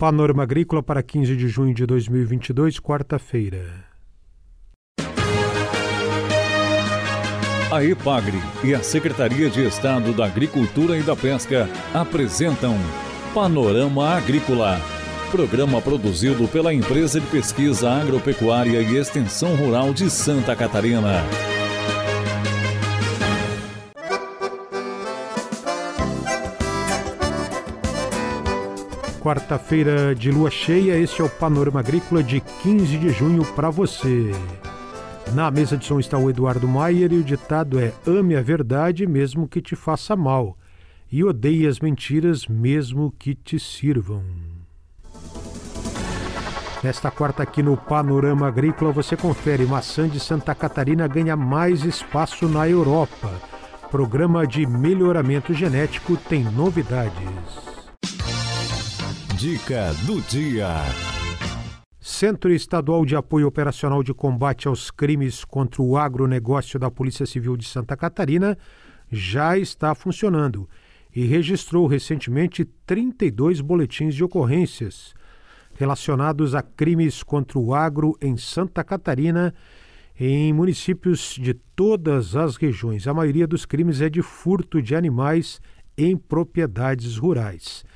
Panorama Agrícola para 15 de junho de 2022, quarta-feira. A EPAGRE e a Secretaria de Estado da Agricultura e da Pesca apresentam Panorama Agrícola, programa produzido pela Empresa de Pesquisa Agropecuária e Extensão Rural de Santa Catarina. Quarta-feira de lua cheia, este é o Panorama Agrícola de 15 de junho para você. Na mesa de som está o Eduardo Maier e o ditado é: ame a verdade mesmo que te faça mal, e odeie as mentiras mesmo que te sirvam. Nesta quarta aqui no Panorama Agrícola você confere maçã de Santa Catarina ganha mais espaço na Europa. Programa de melhoramento genético tem novidades. Dica do dia. Centro Estadual de Apoio Operacional de Combate aos Crimes contra o Agronegócio da Polícia Civil de Santa Catarina já está funcionando e registrou recentemente 32 boletins de ocorrências relacionados a crimes contra o agro em Santa Catarina, em municípios de todas as regiões. A maioria dos crimes é de furto de animais em propriedades rurais.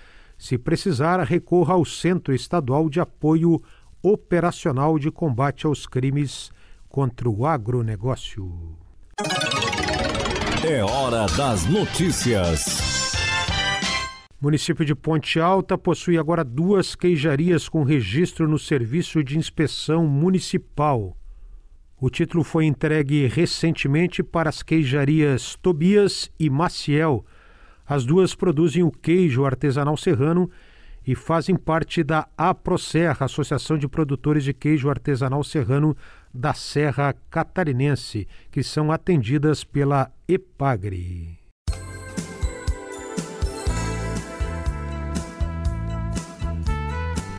Se precisar, recorra ao Centro Estadual de Apoio operacional de combate aos crimes contra o agronegócio. É hora das notícias. O município de Ponte Alta possui agora duas queijarias com registro no Serviço de Inspeção Municipal. O título foi entregue recentemente para as queijarias Tobias e Maciel. As duas produzem o queijo artesanal serrano e fazem parte da AProSerra, Associação de Produtores de Queijo Artesanal Serrano da Serra Catarinense, que são atendidas pela EPAGRE.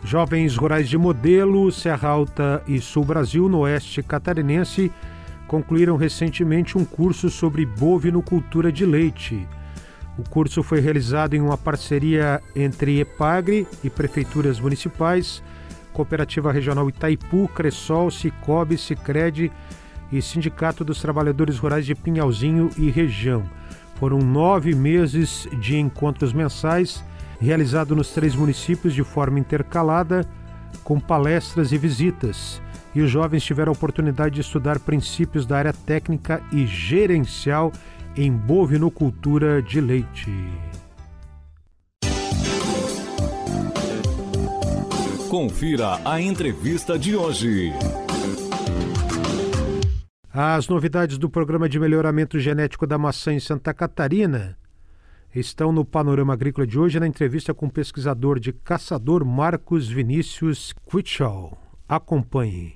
Jovens rurais de modelo, Serra Alta e Sul Brasil, no oeste catarinense, concluíram recentemente um curso sobre bovinocultura de leite. O curso foi realizado em uma parceria entre EPAGRE e prefeituras municipais, Cooperativa Regional Itaipu, Cressol, Cicobi, Sicredi e Sindicato dos Trabalhadores Rurais de Pinhalzinho e região. Foram nove meses de encontros mensais, realizados nos três municípios de forma intercalada, com palestras e visitas. E os jovens tiveram a oportunidade de estudar princípios da área técnica e gerencial em bovinocultura de leite. Confira a entrevista de hoje. As novidades do programa de melhoramento genético da maçã em Santa Catarina estão no panorama agrícola de hoje na entrevista com o pesquisador de caçador Marcos Vinícius Quitschall. Acompanhe.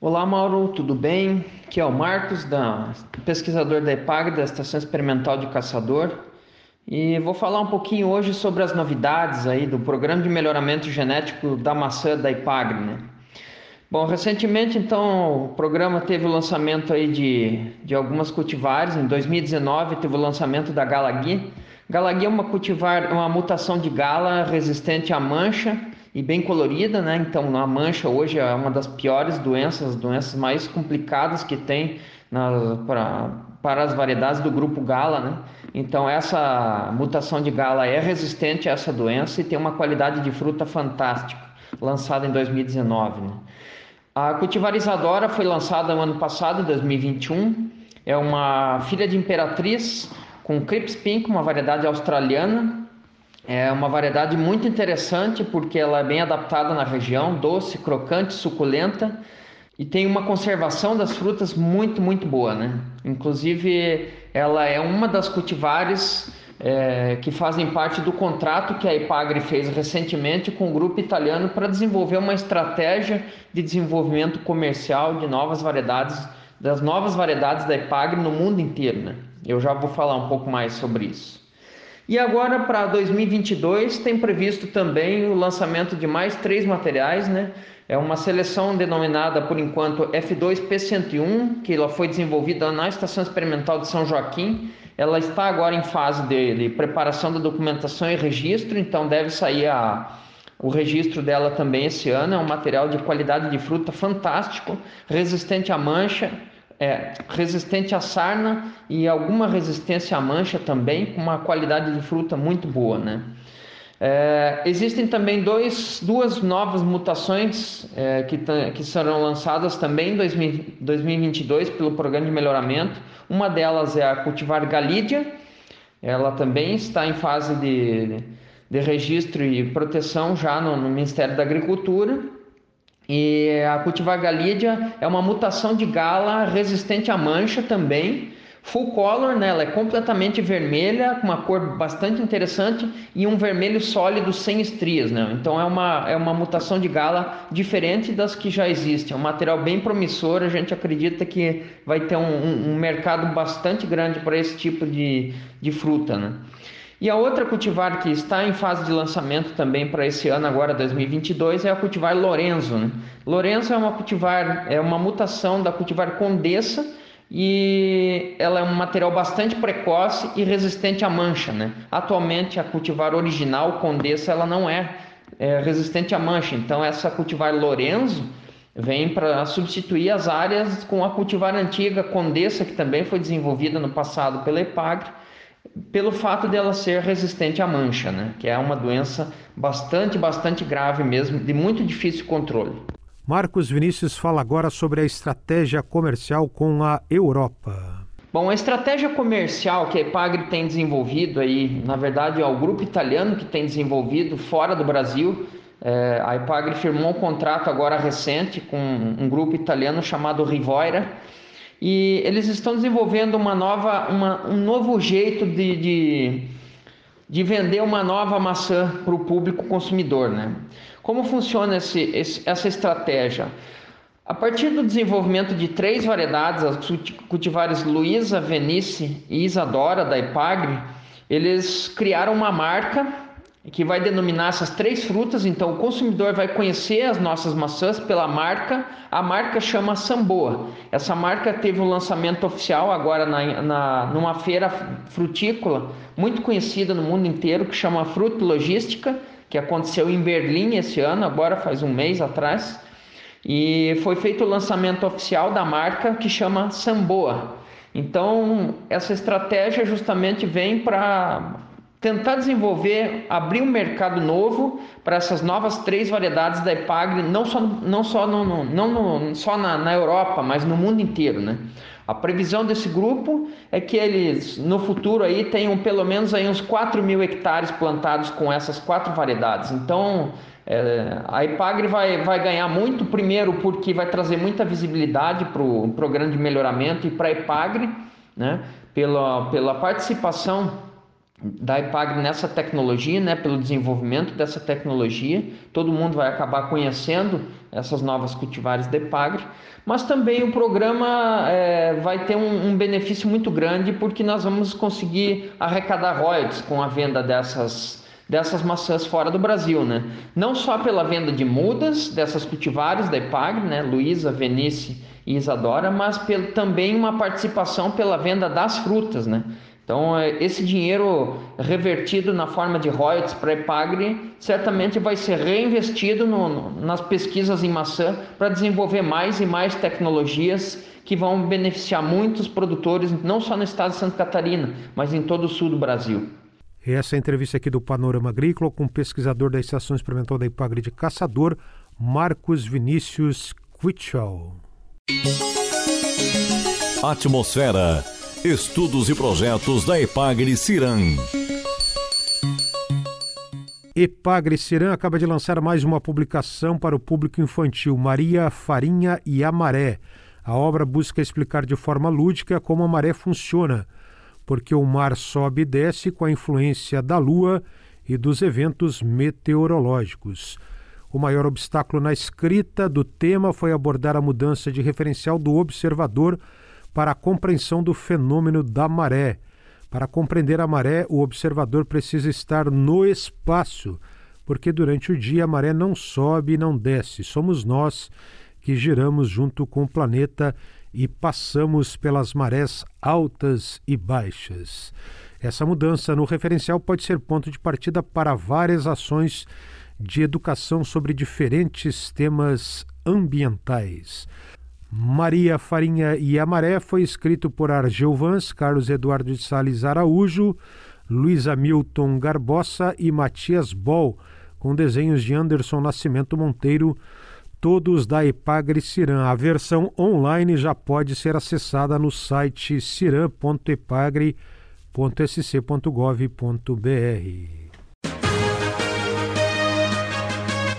Olá, Mauro, tudo bem? Aqui é o Marcos, da, pesquisador da EPAG, da Estação Experimental de Caçador. E vou falar um pouquinho hoje sobre as novidades aí do Programa de Melhoramento Genético da Maçã da EPAG, né? Bom, recentemente, então, o programa teve o lançamento aí de, de algumas cultivares. Em 2019, teve o lançamento da Galagui. Galagui é uma cultivar, uma mutação de gala resistente à mancha e bem colorida, né? Então a mancha hoje é uma das piores doenças, as doenças mais complicadas que tem para as variedades do grupo Gala, né? Então essa mutação de Gala é resistente a essa doença e tem uma qualidade de fruta fantástica, lançada em 2019. Né? A cultivarizadora foi lançada no ano passado, 2021. É uma filha de imperatriz com Crips Pink, uma variedade australiana, é uma variedade muito interessante porque ela é bem adaptada na região, doce, crocante, suculenta e tem uma conservação das frutas muito, muito boa, né? Inclusive, ela é uma das cultivares é, que fazem parte do contrato que a Ipagre fez recentemente com o grupo italiano para desenvolver uma estratégia de desenvolvimento comercial de novas variedades, das novas variedades da Ipagre no mundo inteiro, né? Eu já vou falar um pouco mais sobre isso. E agora para 2022 tem previsto também o lançamento de mais três materiais, né? É uma seleção denominada por enquanto F2P101, que ela foi desenvolvida na Estação Experimental de São Joaquim. Ela está agora em fase de, de preparação da documentação e registro, então deve sair a, o registro dela também esse ano. É um material de qualidade de fruta fantástico, resistente à mancha, é, resistente à sarna e alguma resistência à mancha também, com uma qualidade de fruta muito boa, né? É, existem também dois, duas novas mutações é, que, que serão lançadas também em 2022 pelo programa de melhoramento. Uma delas é a cultivar Galídia, ela também está em fase de, de registro e proteção já no, no Ministério da Agricultura. E a cultivar Galídia é uma mutação de gala resistente à mancha também, Full color, né? Ela é completamente vermelha, com uma cor bastante interessante e um vermelho sólido sem estrias, né? Então é uma, é uma mutação de gala diferente das que já existem. É um material bem promissor, a gente acredita que vai ter um, um, um mercado bastante grande para esse tipo de, de fruta, né? E a outra cultivar que está em fase de lançamento também para esse ano, agora 2022, é a cultivar Lorenzo. Né? Lorenzo é uma cultivar, é uma mutação da cultivar Condessa, e ela é um material bastante precoce e resistente à mancha. Né? Atualmente a cultivar original Condessa ela não é, é resistente à mancha, então essa cultivar Lorenzo vem para substituir as áreas com a cultivar antiga Condessa que também foi desenvolvida no passado pela Epagre, pelo fato dela ser resistente à mancha, né? que é uma doença bastante, bastante grave mesmo, de muito difícil controle. Marcos Vinícius fala agora sobre a estratégia comercial com a Europa. Bom, a estratégia comercial que a Epagre tem desenvolvido aí, na verdade é o grupo italiano que tem desenvolvido fora do Brasil. É, a Epagre firmou um contrato agora recente com um grupo italiano chamado Rivoira e eles estão desenvolvendo uma nova, uma, um novo jeito de, de, de vender uma nova maçã para o público consumidor, né? Como funciona esse, esse, essa estratégia? A partir do desenvolvimento de três variedades, as cultivares Luísa, Venice e Isadora da Ipagre, eles criaram uma marca que vai denominar essas três frutas. Então, o consumidor vai conhecer as nossas maçãs pela marca. A marca chama Samboa. Essa marca teve um lançamento oficial agora na, na, numa feira frutícola muito conhecida no mundo inteiro que chama Fruit Logística que aconteceu em Berlim esse ano, agora faz um mês atrás, e foi feito o lançamento oficial da marca que chama Samboa. Então, essa estratégia justamente vem para tentar desenvolver, abrir um mercado novo para essas novas três variedades da Epagre, não só, não só, no, no não no, só na, na Europa, mas no mundo inteiro, né? A previsão desse grupo é que eles no futuro aí tenham pelo menos aí uns 4 mil hectares plantados com essas quatro variedades. Então é, a Ipagre vai, vai ganhar muito, primeiro porque vai trazer muita visibilidade para o programa de melhoramento e para a Ipagre, né, pela, pela participação da IPAG nessa tecnologia, né, pelo desenvolvimento dessa tecnologia, todo mundo vai acabar conhecendo essas novas cultivares da IPAGRE, mas também o programa é, vai ter um, um, benefício muito grande porque nós vamos conseguir arrecadar royalties com a venda dessas, dessas maçãs fora do Brasil, né? Não só pela venda de mudas dessas cultivares da IPAGRE, né, Luísa, Venice e Isadora, mas pelo, também uma participação pela venda das frutas, né? Então, é, esse dinheiro revertido na forma de royalties para a Epagre certamente vai ser reinvestido no, no, nas pesquisas em maçã para desenvolver mais e mais tecnologias que vão beneficiar muitos produtores, não só no estado de Santa Catarina, mas em todo o sul do Brasil. Essa é a entrevista aqui do Panorama Agrícola com o pesquisador da Estação Experimental da Ipagre de Caçador, Marcos Vinícius Quitchell. Atmosfera Estudos e projetos da Epagre Ciran. Epagre Ciran acaba de lançar mais uma publicação para o público infantil, Maria Farinha e a Maré. A obra busca explicar de forma lúdica como a maré funciona, porque o mar sobe e desce com a influência da lua e dos eventos meteorológicos. O maior obstáculo na escrita do tema foi abordar a mudança de referencial do observador para a compreensão do fenômeno da maré. Para compreender a maré, o observador precisa estar no espaço, porque durante o dia a maré não sobe e não desce. Somos nós que giramos junto com o planeta e passamos pelas marés altas e baixas. Essa mudança no referencial pode ser ponto de partida para várias ações de educação sobre diferentes temas ambientais. Maria Farinha e Amaré foi escrito por Argel Vans, Carlos Eduardo de Sales Araújo, Luiz Hamilton Garbosa e Matias Bol, com desenhos de Anderson Nascimento Monteiro, todos da Epagre Ciran. A versão online já pode ser acessada no site ciran.epagre.sc.gov.br.